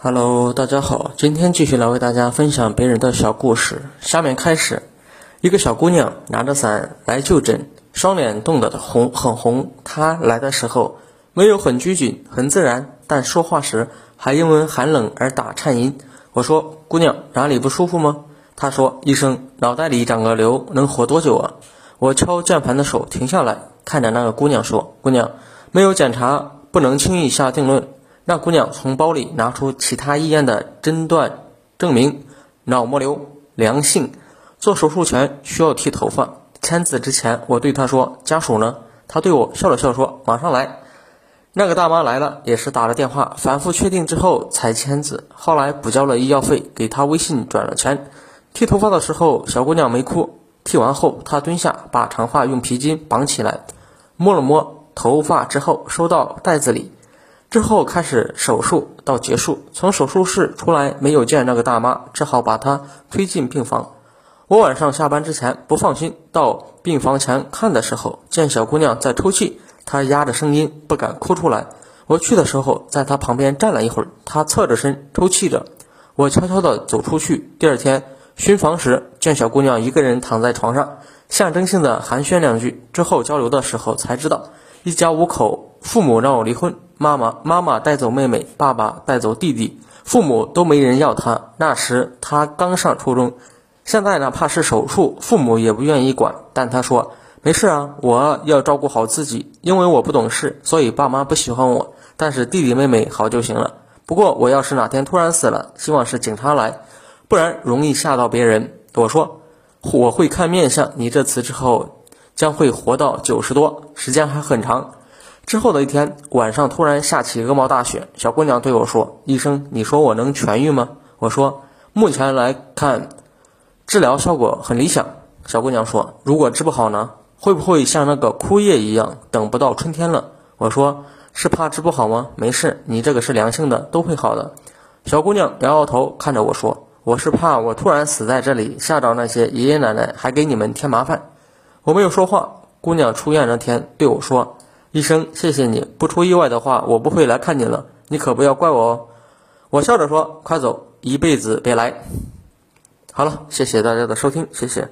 Hello，大家好，今天继续来为大家分享别人的小故事。下面开始，一个小姑娘拿着伞来就诊，双脸冻得红很红。她来的时候没有很拘谨，很自然，但说话时还因为寒冷而打颤音。我说：“姑娘，哪里不舒服吗？”她说：“医生，脑袋里长个瘤，能活多久啊？”我敲键盘的手停下来，看着那个姑娘说：“姑娘，没有检查，不能轻易下定论。”那姑娘从包里拿出其他医院的诊断证明，脑膜瘤良性，做手术前需要剃头发。签字之前，我对她说：“家属呢？”她对我笑了笑说：“马上来。”那个大妈来了，也是打了电话，反复确定之后才签字。后来补交了医药费，给她微信转了钱。剃头发的时候，小姑娘没哭。剃完后，她蹲下，把长发用皮筋绑起来，摸了摸头发之后，收到袋子里。之后开始手术到结束，从手术室出来没有见那个大妈，只好把她推进病房。我晚上下班之前不放心，到病房前看的时候，见小姑娘在抽泣，她压着声音不敢哭出来。我去的时候，在她旁边站了一会儿，她侧着身抽泣着。我悄悄地走出去。第二天巡房时，见小姑娘一个人躺在床上，象征性的寒暄两句之后交流的时候才知道，一家五口，父母让我离婚。妈妈，妈妈带走妹妹，爸爸带走弟弟，父母都没人要他。那时他刚上初中，现在哪怕是手术，父母也不愿意管。但他说没事啊，我要照顾好自己，因为我不懂事，所以爸妈不喜欢我。但是弟弟妹妹好就行了。不过我要是哪天突然死了，希望是警察来，不然容易吓到别人。我说我会看面相，你这次之后将会活到九十多，时间还很长。之后的一天晚上，突然下起鹅毛大雪。小姑娘对我说：“医生，你说我能痊愈吗？”我说：“目前来看，治疗效果很理想。”小姑娘说：“如果治不好呢？会不会像那个枯叶一样，等不到春天了？”我说：“是怕治不好吗？没事，你这个是良性的，都会好的。”小姑娘摇摇头，看着我说：“我是怕我突然死在这里，吓着那些爷爷奶奶，还给你们添麻烦。”我没有说话。姑娘出院那天对我说。医生，谢谢你。不出意外的话，我不会来看你了。你可不要怪我哦。我笑着说：“快走，一辈子别来。”好了，谢谢大家的收听，谢谢。